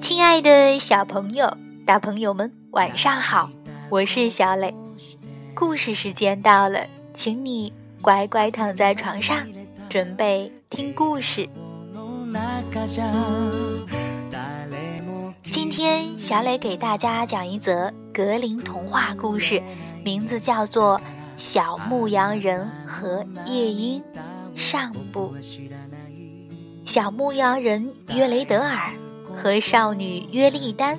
亲爱的小朋友、大朋友们，晚上好！我是小磊，故事时间到了，请你乖乖躺在床上，准备听故事。今天小磊给大家讲一则格林童话故事，名字叫做《小牧羊人和夜莺》上部。小牧羊人约雷德尔。和少女约丽丹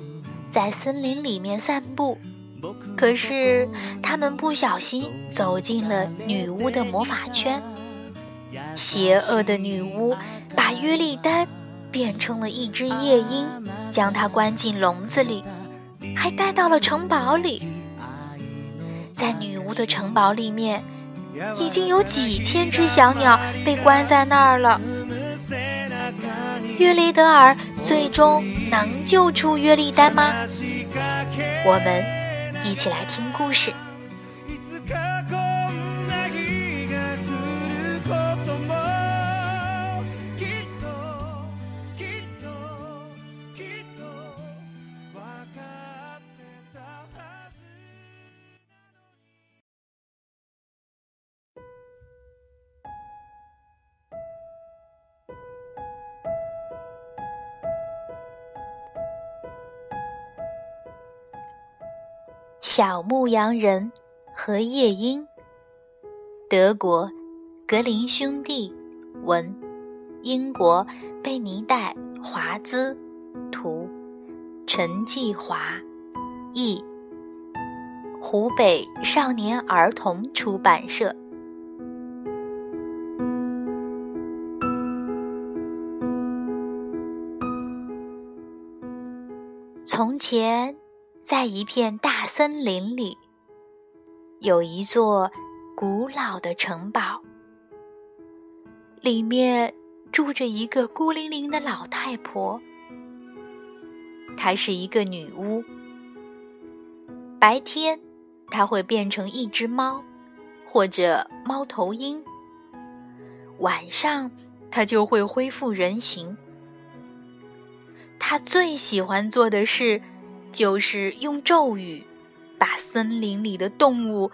在森林里面散步，可是他们不小心走进了女巫的魔法圈。邪恶的女巫把约丽丹变成了一只夜莺，将它关进笼子里，还带到了城堡里。在女巫的城堡里面，已经有几千只小鸟被关在那儿了。约雷德尔最终能救出约丽丹吗？我们一起来听故事。小牧羊人和夜莺，德国格林兄弟文，英国贝尼戴华兹图，陈继华译，湖北少年儿童出版社。从前。在一片大森林里，有一座古老的城堡，里面住着一个孤零零的老太婆。她是一个女巫。白天，她会变成一只猫，或者猫头鹰；晚上，她就会恢复人形。她最喜欢做的事。就是用咒语，把森林里的动物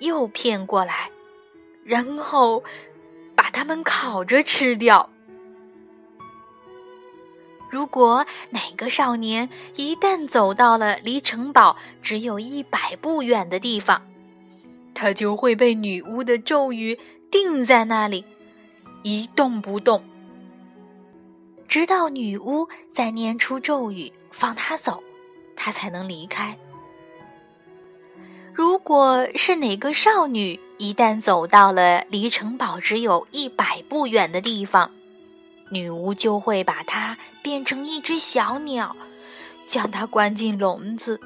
诱骗过来，然后把它们烤着吃掉。如果哪个少年一旦走到了离城堡只有一百步远的地方，他就会被女巫的咒语定在那里，一动不动，直到女巫再念出咒语放他走。他才能离开。如果是哪个少女一旦走到了离城堡只有一百步远的地方，女巫就会把她变成一只小鸟，将她关进笼子，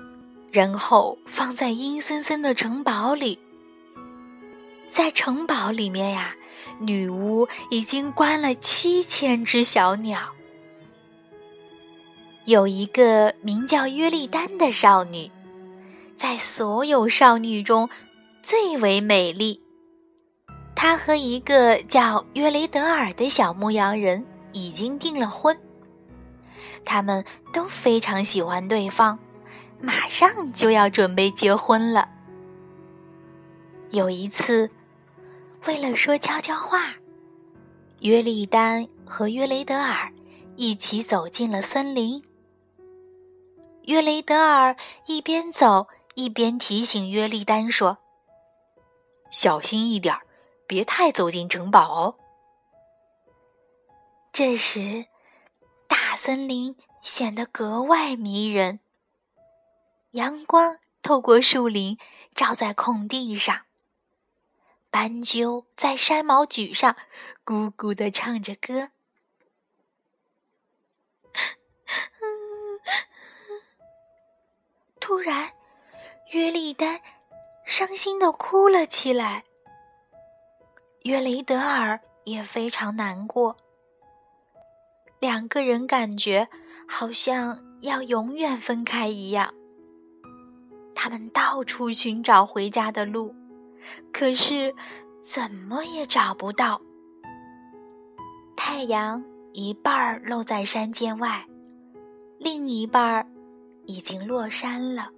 然后放在阴森森的城堡里。在城堡里面呀，女巫已经关了七千只小鸟。有一个名叫约丽丹的少女，在所有少女中最为美丽。她和一个叫约雷德尔的小牧羊人已经订了婚，他们都非常喜欢对方，马上就要准备结婚了。有一次，为了说悄悄话，约丽丹和约雷德尔一起走进了森林。约雷德尔一边走一边提醒约丽丹说：“小心一点，别太走进城堡哦。”这时，大森林显得格外迷人。阳光透过树林照在空地上，斑鸠在山毛榉上咕咕地唱着歌。突然，约丽丹伤心的哭了起来。约雷德尔也非常难过。两个人感觉好像要永远分开一样。他们到处寻找回家的路，可是怎么也找不到。太阳一半儿露在山间外，另一半儿已经落山了。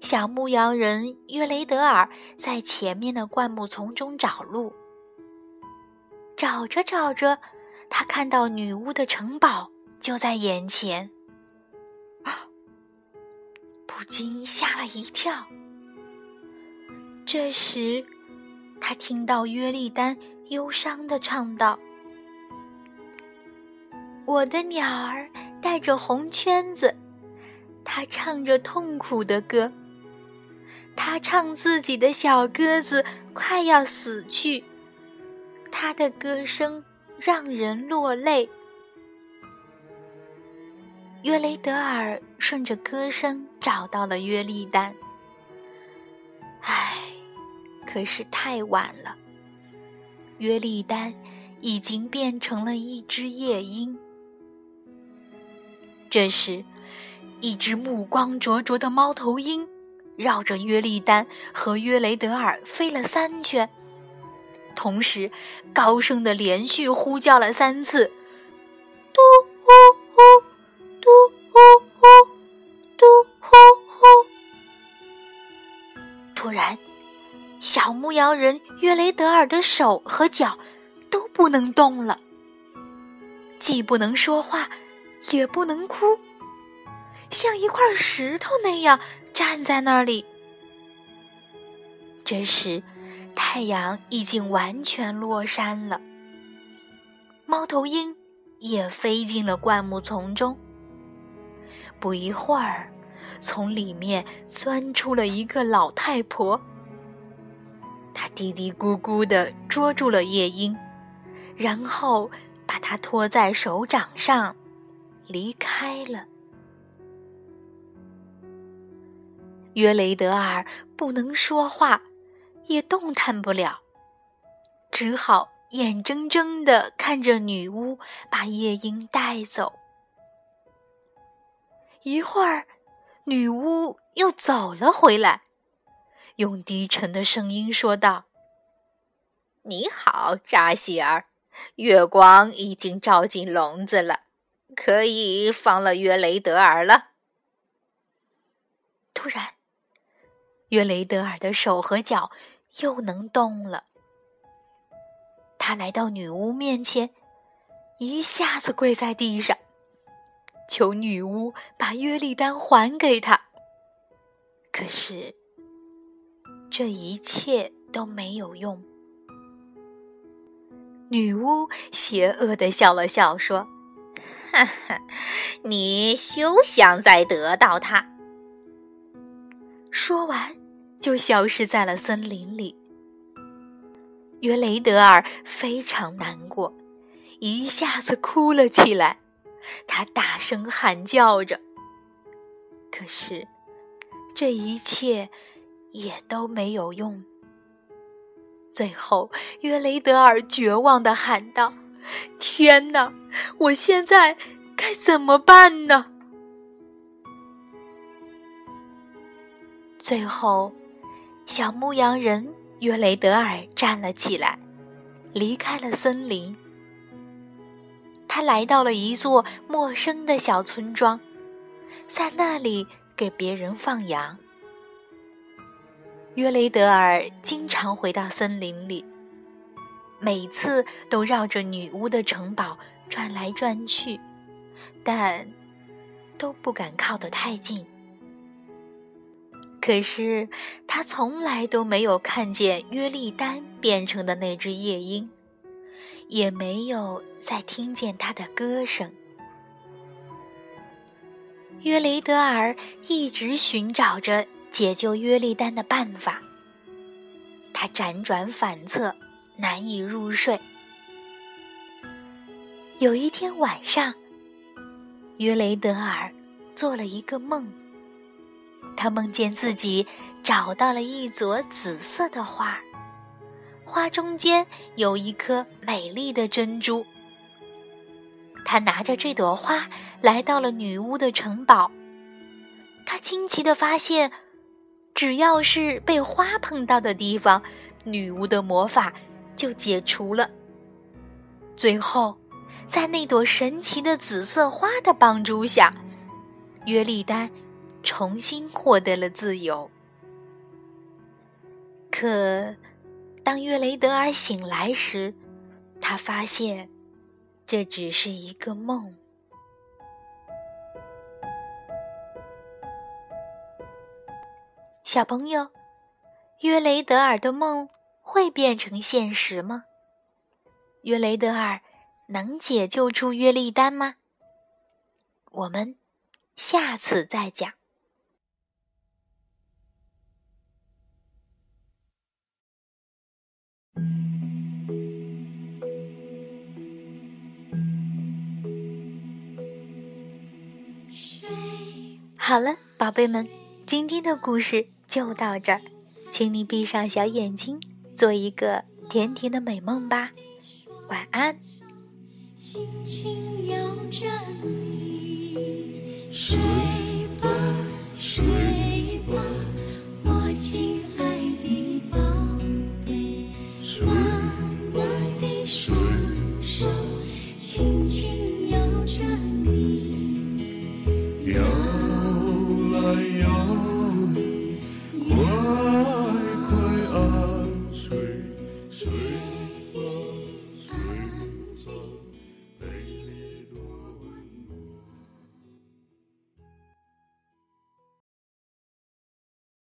小牧羊人约雷德尔在前面的灌木丛中找路，找着找着，他看到女巫的城堡就在眼前，不禁吓了一跳。这时，他听到约丽丹忧伤的唱道：“我的鸟儿带着红圈子，他唱着痛苦的歌。”他唱自己的小鸽子快要死去，他的歌声让人落泪。约雷德尔顺着歌声找到了约丽丹，唉，可是太晚了，约丽丹已经变成了一只夜莺。这时，一只目光灼灼的猫头鹰。绕着约丽丹和约雷德尔飞了三圈，同时高声的连续呼叫了三次：“嘟呼呼，嘟呼呼，嘟呼呼。”突然，小牧羊人约雷德尔的手和脚都不能动了，既不能说话，也不能哭，像一块石头那样。站在那里。这时，太阳已经完全落山了。猫头鹰也飞进了灌木丛中。不一会儿，从里面钻出了一个老太婆。她嘀嘀咕咕地捉住了夜莺，然后把它托在手掌上，离开了。约雷德尔不能说话，也动弹不了，只好眼睁睁地看着女巫把夜莺带走。一会儿，女巫又走了回来，用低沉的声音说道：“你好，扎西尔，月光已经照进笼子了，可以放了约雷德尔了。”突然。约雷德尔的手和脚又能动了。他来到女巫面前，一下子跪在地上，求女巫把约丽丹还给他。可是，这一切都没有用。女巫邪恶的笑了笑，说：“哈哈，你休想再得到它。”说完。就消失在了森林里。约雷德尔非常难过，一下子哭了起来。他大声喊叫着，可是这一切也都没有用。最后，约雷德尔绝望的喊道：“天哪，我现在该怎么办呢？”最后。小牧羊人约雷德尔站了起来，离开了森林。他来到了一座陌生的小村庄，在那里给别人放羊。约雷德尔经常回到森林里，每次都绕着女巫的城堡转来转去，但都不敢靠得太近。可是，他从来都没有看见约丽丹变成的那只夜莺，也没有再听见他的歌声。约雷德尔一直寻找着解救约丽丹的办法，他辗转反侧，难以入睡。有一天晚上，约雷德尔做了一个梦。他梦见自己找到了一朵紫色的花，花中间有一颗美丽的珍珠。他拿着这朵花来到了女巫的城堡。他惊奇的发现，只要是被花碰到的地方，女巫的魔法就解除了。最后，在那朵神奇的紫色花的帮助下，约丽丹重新获得了自由。可，当约雷德尔醒来时，他发现这只是一个梦。小朋友，约雷德尔的梦会变成现实吗？约雷德尔能解救出约丽丹吗？我们下次再讲。好了，宝贝们，今天的故事。就到这儿，请你闭上小眼睛，做一个甜甜的美梦吧。晚安。轻轻摇着你睡吧睡吧我